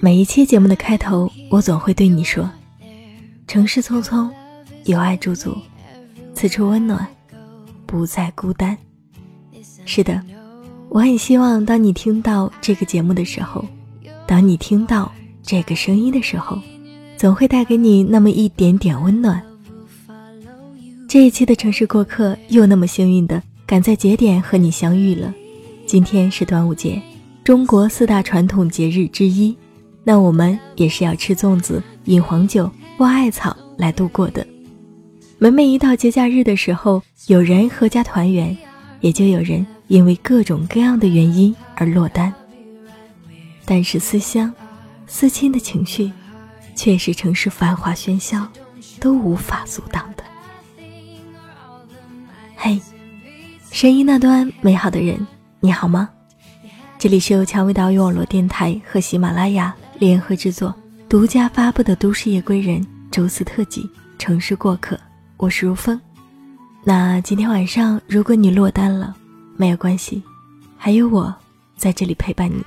每一期节目的开头，我总会对你说：“城市匆匆，有爱驻足，此处温暖，不再孤单。”是的，我很希望当你听到这个节目的时候，当你听到这个声音的时候，总会带给你那么一点点温暖。这一期的城市过客又那么幸运的赶在节点和你相遇了。今天是端午节，中国四大传统节日之一。那我们也是要吃粽子、饮黄酒、挖艾草来度过的。每每一到节假日的时候，有人合家团圆，也就有人因为各种各样的原因而落单。但是思乡、思亲的情绪，却是城市繁华喧嚣都无法阻挡的。嘿，声音那端美好的人，你好吗？这里是由蔷薇岛屿网络电台和喜马拉雅。联合制作、独家发布的《都市夜归人》周四特辑《城市过客》，我是如风。那今天晚上，如果你落单了，没有关系，还有我在这里陪伴你。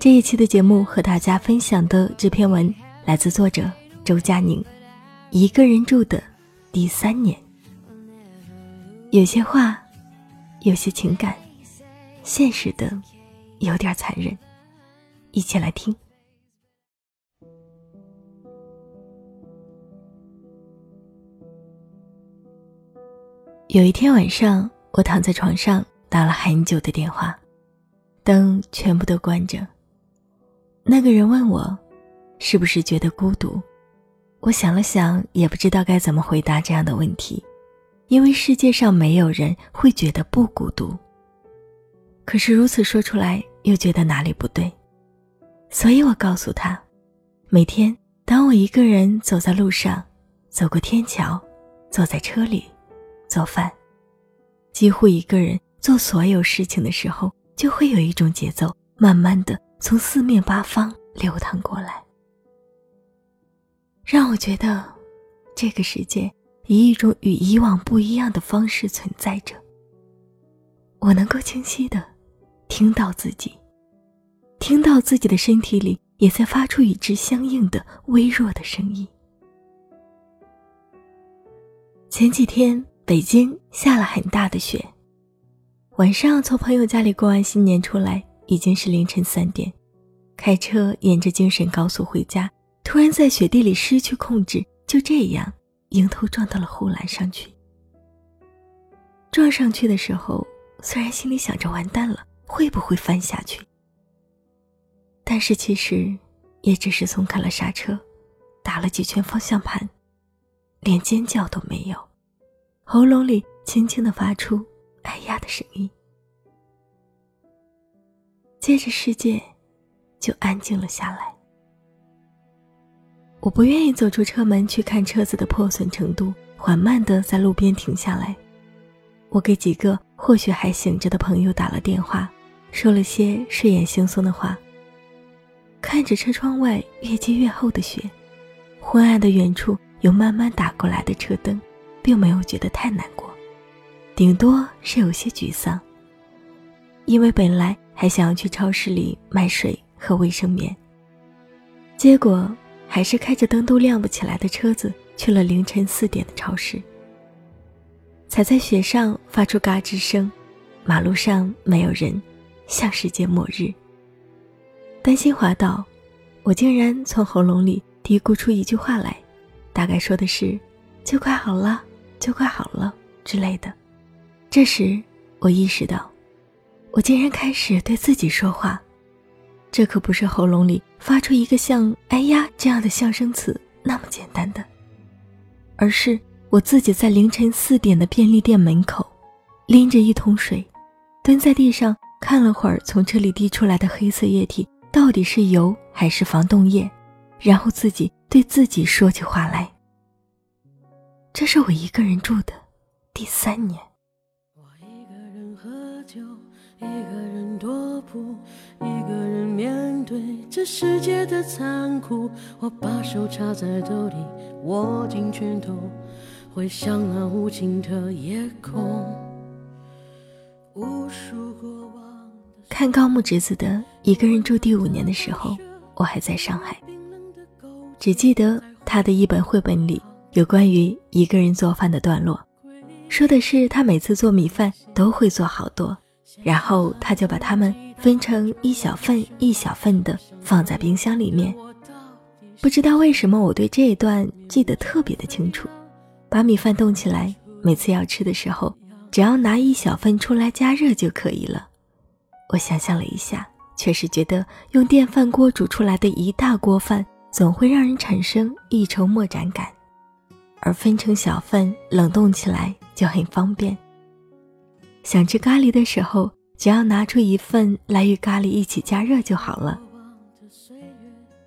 这一期的节目和大家分享的这篇文来自作者周佳宁，《一个人住的第三年》。有些话，有些情感，现实的有点残忍，一起来听。有一天晚上，我躺在床上打了很久的电话，灯全部都关着。那个人问我，是不是觉得孤独？我想了想，也不知道该怎么回答这样的问题，因为世界上没有人会觉得不孤独。可是如此说出来，又觉得哪里不对，所以我告诉他，每天当我一个人走在路上，走过天桥，坐在车里。做饭，几乎一个人做所有事情的时候，就会有一种节奏，慢慢的从四面八方流淌过来，让我觉得这个世界以一种与以往不一样的方式存在着。我能够清晰的听到自己，听到自己的身体里也在发出与之相应的微弱的声音。前几天。北京下了很大的雪，晚上从朋友家里过完新年出来，已经是凌晨三点，开车沿着京沈高速回家，突然在雪地里失去控制，就这样迎头撞到了护栏上去。撞上去的时候，虽然心里想着完蛋了，会不会翻下去，但是其实也只是松开了刹车，打了几圈方向盘，连尖叫都没有。喉咙里轻轻的发出“哎呀”的声音，接着世界就安静了下来。我不愿意走出车门去看车子的破损程度，缓慢的在路边停下来。我给几个或许还醒着的朋友打了电话，说了些睡眼惺忪的话。看着车窗外越积越厚的雪，昏暗的远处有慢慢打过来的车灯。并没有觉得太难过，顶多是有些沮丧。因为本来还想要去超市里买水和卫生棉，结果还是开着灯都亮不起来的车子去了凌晨四点的超市。踩在雪上发出嘎吱声，马路上没有人，像世界末日。担心滑倒，我竟然从喉咙里嘀咕出一句话来，大概说的是：“就快好了。”就快好了之类的。这时，我意识到，我竟然开始对自己说话。这可不是喉咙里发出一个像“哎呀”这样的象声词那么简单的，而是我自己在凌晨四点的便利店门口，拎着一桶水，蹲在地上看了会儿从车里滴出来的黑色液体到底是油还是防冻液，然后自己对自己说起话来。这是我一个人住的第三年。一个人面对这世界的残酷。我把手插在兜里，握紧拳头，回想那无尽的夜空。无数过往。看高木直子的《一个人住》第五年的时候，我还在上海，只记得他的一本绘本里有关于一个人做饭的段落，说的是他每次做米饭都会做好多。然后他就把它们分成一小份一小份的放在冰箱里面。不知道为什么我对这一段记得特别的清楚。把米饭冻起来，每次要吃的时候，只要拿一小份出来加热就可以了。我想象了一下，确实觉得用电饭锅煮出来的一大锅饭，总会让人产生一筹莫展感，而分成小份冷冻起来就很方便。想吃咖喱的时候，只要拿出一份来与咖喱一起加热就好了。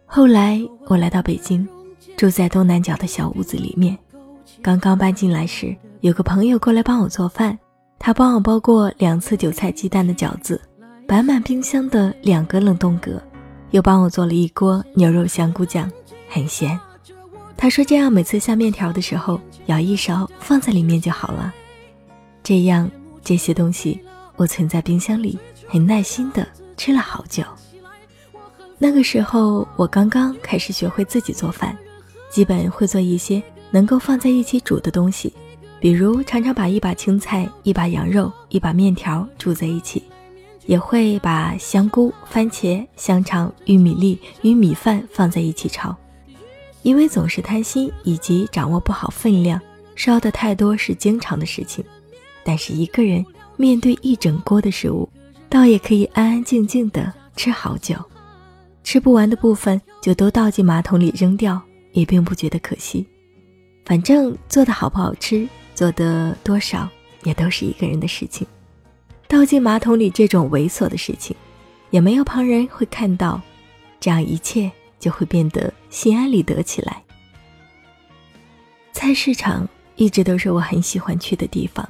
后来我来到北京，住在东南角的小屋子里面。刚刚搬进来时，有个朋友过来帮我做饭，他帮我包过两次韭菜鸡蛋的饺子，摆满冰箱的两个冷冻格，又帮我做了一锅牛肉香菇酱，很咸。他说这样每次下面条的时候，舀一勺放在里面就好了，这样。这些东西我存在冰箱里，很耐心的吃了好久。那个时候我刚刚开始学会自己做饭，基本会做一些能够放在一起煮的东西，比如常常把一把青菜、一把羊肉、一把面条煮在一起，也会把香菇、番茄、香肠、玉米粒与米饭放在一起炒。因为总是贪心以及掌握不好分量，烧的太多是经常的事情。但是一个人面对一整锅的食物，倒也可以安安静静的吃好久，吃不完的部分就都倒进马桶里扔掉，也并不觉得可惜。反正做的好不好吃，做的多少也都是一个人的事情。倒进马桶里这种猥琐的事情，也没有旁人会看到，这样一切就会变得心安理得起来。菜市场一直都是我很喜欢去的地方。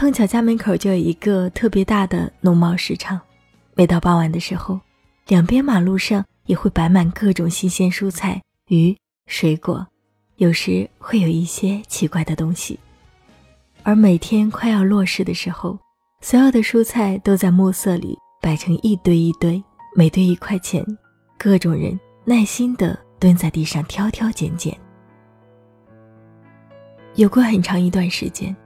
碰巧家门口就有一个特别大的农贸市场，每到傍晚的时候，两边马路上也会摆满各种新鲜蔬菜、鱼、水果，有时会有一些奇怪的东西。而每天快要落市的时候，所有的蔬菜都在暮色里摆成一堆一堆，每堆一块钱，各种人耐心地蹲在地上挑挑拣拣。有过很长一段时间。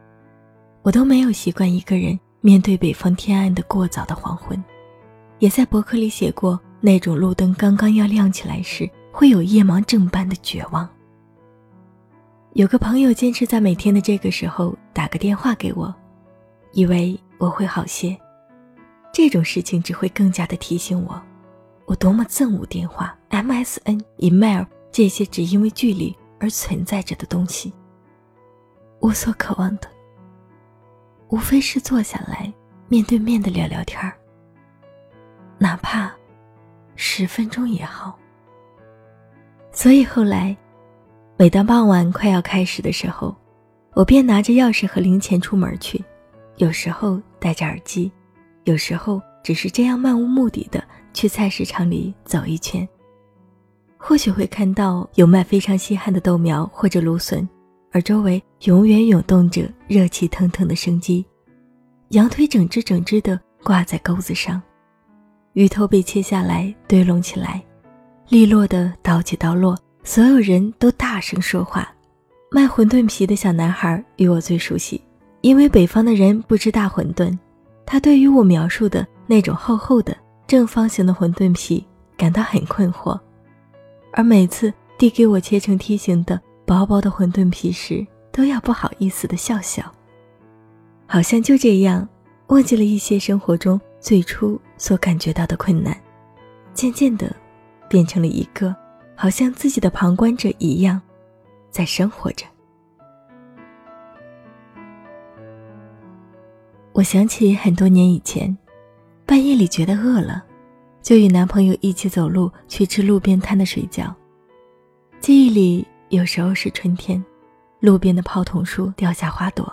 我都没有习惯一个人面对北方天暗的过早的黄昏，也在博客里写过那种路灯刚刚要亮起来时会有夜盲症般的绝望。有个朋友坚持在每天的这个时候打个电话给我，以为我会好些。这种事情只会更加的提醒我，我多么憎恶电话、MSN、email 这些只因为距离而存在着的东西。我所渴望的。无非是坐下来面对面的聊聊天儿，哪怕十分钟也好。所以后来，每当傍晚快要开始的时候，我便拿着钥匙和零钱出门去，有时候戴着耳机，有时候只是这样漫无目的的去菜市场里走一圈。或许会看到有卖非常稀罕的豆苗或者芦笋。而周围永远涌动着热气腾腾的生机，羊腿整只整只的挂在钩子上，鱼头被切下来堆拢起来，利落的刀起刀落，所有人都大声说话。卖馄饨皮的小男孩与我最熟悉，因为北方的人不吃大馄饨，他对于我描述的那种厚厚的正方形的馄饨皮感到很困惑，而每次递给我切成梯形的。薄薄的馄饨皮时，都要不好意思的笑笑。好像就这样，忘记了一些生活中最初所感觉到的困难，渐渐的，变成了一个好像自己的旁观者一样，在生活着。我想起很多年以前，半夜里觉得饿了，就与男朋友一起走路去吃路边摊的水饺。记忆里。有时候是春天，路边的泡桐树掉下花朵；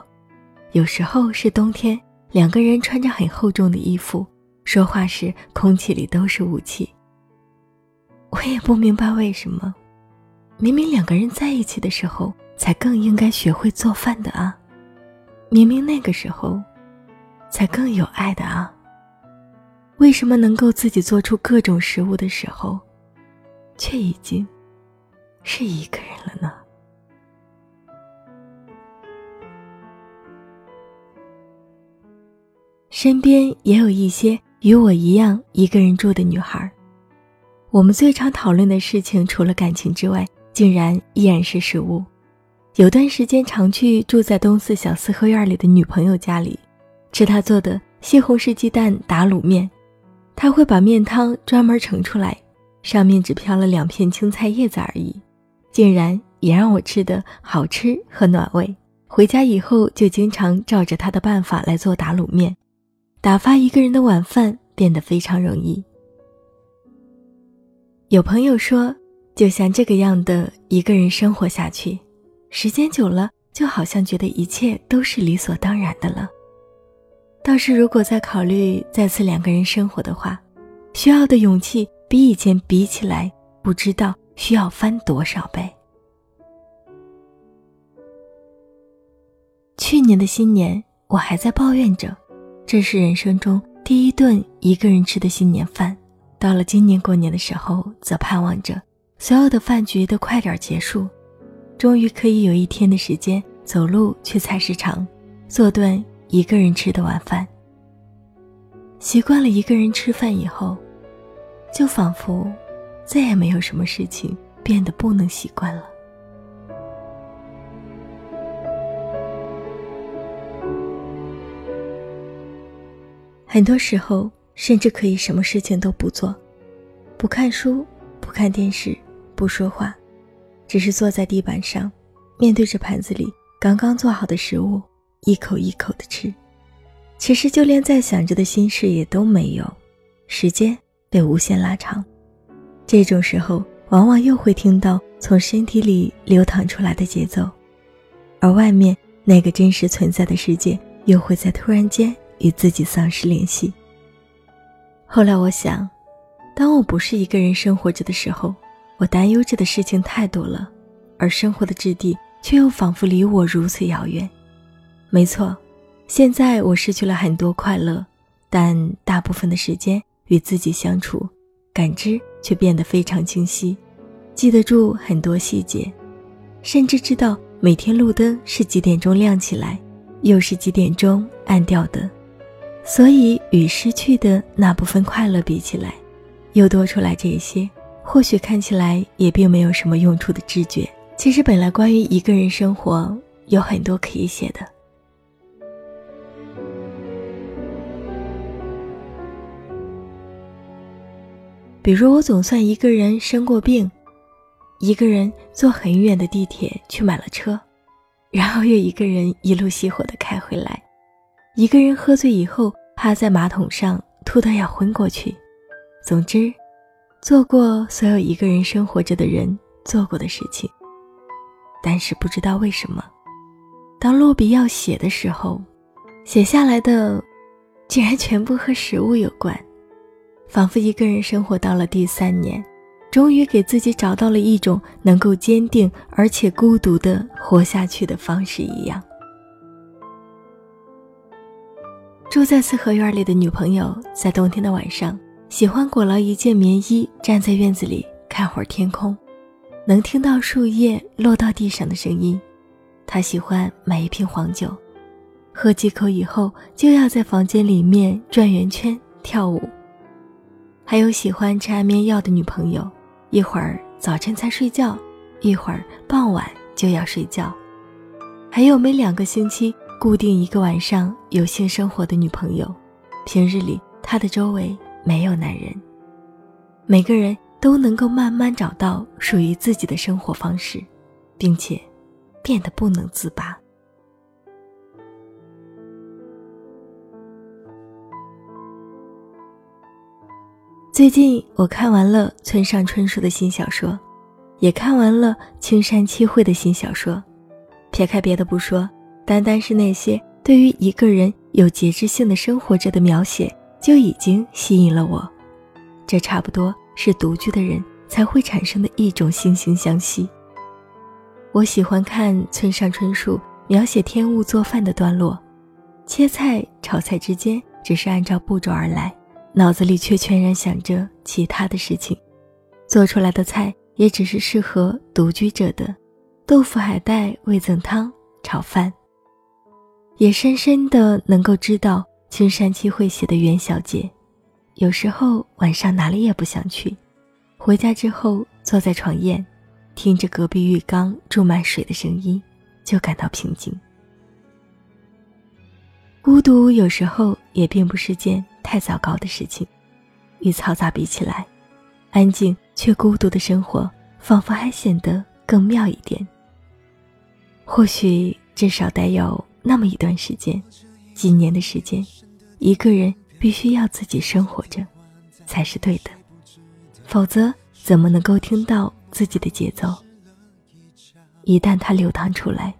有时候是冬天，两个人穿着很厚重的衣服，说话时空气里都是雾气。我也不明白为什么，明明两个人在一起的时候才更应该学会做饭的啊，明明那个时候才更有爱的啊。为什么能够自己做出各种食物的时候，却已经是一个人了呢？身边也有一些与我一样一个人住的女孩，我们最常讨论的事情，除了感情之外，竟然依然是食物。有段时间常去住在东四小四合院里的女朋友家里，吃她做的西红柿鸡蛋打卤面。她会把面汤专门盛出来，上面只飘了两片青菜叶子而已，竟然也让我吃的好吃和暖胃。回家以后就经常照着他的办法来做打卤面，打发一个人的晚饭变得非常容易。有朋友说，就像这个样的一个人生活下去，时间久了，就好像觉得一切都是理所当然的了。倒是，如果再考虑再次两个人生活的话，需要的勇气比以前比起来，不知道需要翻多少倍。去年的新年，我还在抱怨着，这是人生中第一顿一个人吃的新年饭。到了今年过年的时候，则盼望着所有的饭局都快点结束，终于可以有一天的时间走路去菜市场，做顿。一个人吃的晚饭，习惯了一个人吃饭以后，就仿佛再也没有什么事情变得不能习惯了。很多时候，甚至可以什么事情都不做，不看书，不看电视，不说话，只是坐在地板上，面对着盘子里刚刚做好的食物。一口一口的吃，其实就连在想着的心事也都没有，时间被无限拉长。这种时候，往往又会听到从身体里流淌出来的节奏，而外面那个真实存在的世界又会在突然间与自己丧失联系。后来我想，当我不是一个人生活着的时候，我担忧着的事情太多了，而生活的质地却又仿佛离我如此遥远。没错，现在我失去了很多快乐，但大部分的时间与自己相处，感知却变得非常清晰，记得住很多细节，甚至知道每天路灯是几点钟亮起来，又是几点钟暗掉的。所以与失去的那部分快乐比起来，又多出来这些，或许看起来也并没有什么用处的知觉。其实本来关于一个人生活有很多可以写的。比如我总算一个人生过病，一个人坐很远的地铁去买了车，然后又一个人一路熄火的开回来，一个人喝醉以后趴在马桶上吐得要昏过去。总之，做过所有一个人生活着的人做过的事情。但是不知道为什么，当落笔要写的时候，写下来的竟然全部和食物有关。仿佛一个人生活到了第三年，终于给自己找到了一种能够坚定而且孤独的活下去的方式一样。住在四合院里的女朋友，在冬天的晚上，喜欢裹了一件棉衣，站在院子里看会儿天空，能听到树叶落到地上的声音。她喜欢买一瓶黄酒，喝几口以后，就要在房间里面转圆圈跳舞。还有喜欢吃安眠药的女朋友，一会儿早晨才睡觉，一会儿傍晚就要睡觉。还有每两个星期固定一个晚上有性生活的女朋友，平日里她的周围没有男人。每个人都能够慢慢找到属于自己的生活方式，并且变得不能自拔。最近我看完了村上春树的新小说，也看完了青山七惠的新小说。撇开别的不说，单单是那些对于一个人有节制性的生活着的描写就已经吸引了我。这差不多是独居的人才会产生的一种惺惺相惜。我喜欢看村上春树描写天物做饭的段落，切菜、炒菜之间只是按照步骤而来，脑子里却全然想着其他的事情，做出来的菜也只是适合独居者的。豆腐海带味增汤炒饭，也深深的能够知道青山七惠写的元小姐，有时候晚上哪里也不想去，回家之后坐在床沿，听着隔壁浴缸注满水的声音，就感到平静。孤独有时候也并不是件太糟糕的事情，与嘈杂比起来，安静却孤独的生活，仿佛还显得更妙一点。或许至少得有那么一段时间，几年的时间，一个人必须要自己生活着，才是对的，否则怎么能够听到自己的节奏？一旦它流淌出来，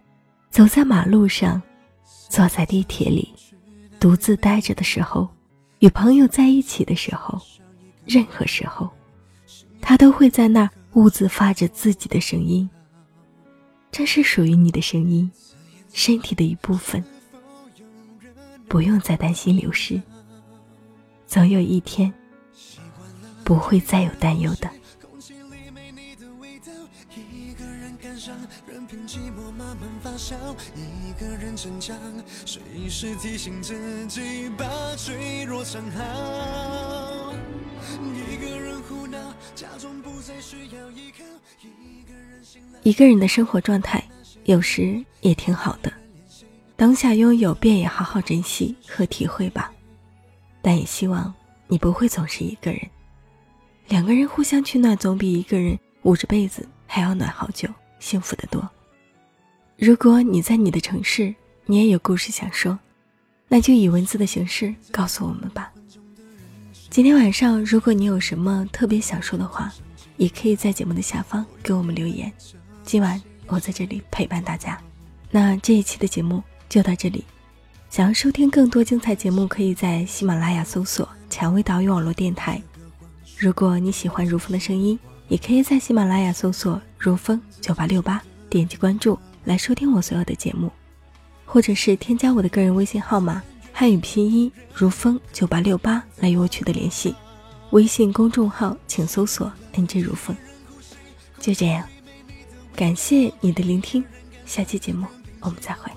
走在马路上，坐在地铁里，独自待着的时候，与朋友在一起的时候，任何时候，他都会在那儿兀自发着自己的声音。这是属于你的声音，身体的一部分，不用再担心流失。总有一天，不会再有担忧的。一个人的生活状态有时也挺好的，当下拥有便也好好珍惜和体会吧。但也希望你不会总是一个人，两个人互相取暖总比一个人捂着被子还要暖好久，幸福的多。如果你在你的城市，你也有故事想说，那就以文字的形式告诉我们吧。今天晚上，如果你有什么特别想说的话，也可以在节目的下方给我们留言。今晚我在这里陪伴大家。那这一期的节目就到这里。想要收听更多精彩节目，可以在喜马拉雅搜索“蔷薇岛屿网络电台”。如果你喜欢如风的声音，也可以在喜马拉雅搜索“如风九八六八”，点击关注来收听我所有的节目，或者是添加我的个人微信号码。汉语拼音如风九八六八来与我取得联系，微信公众号请搜索 “nj 如风”。就这样，感谢你的聆听，下期节目我们再会。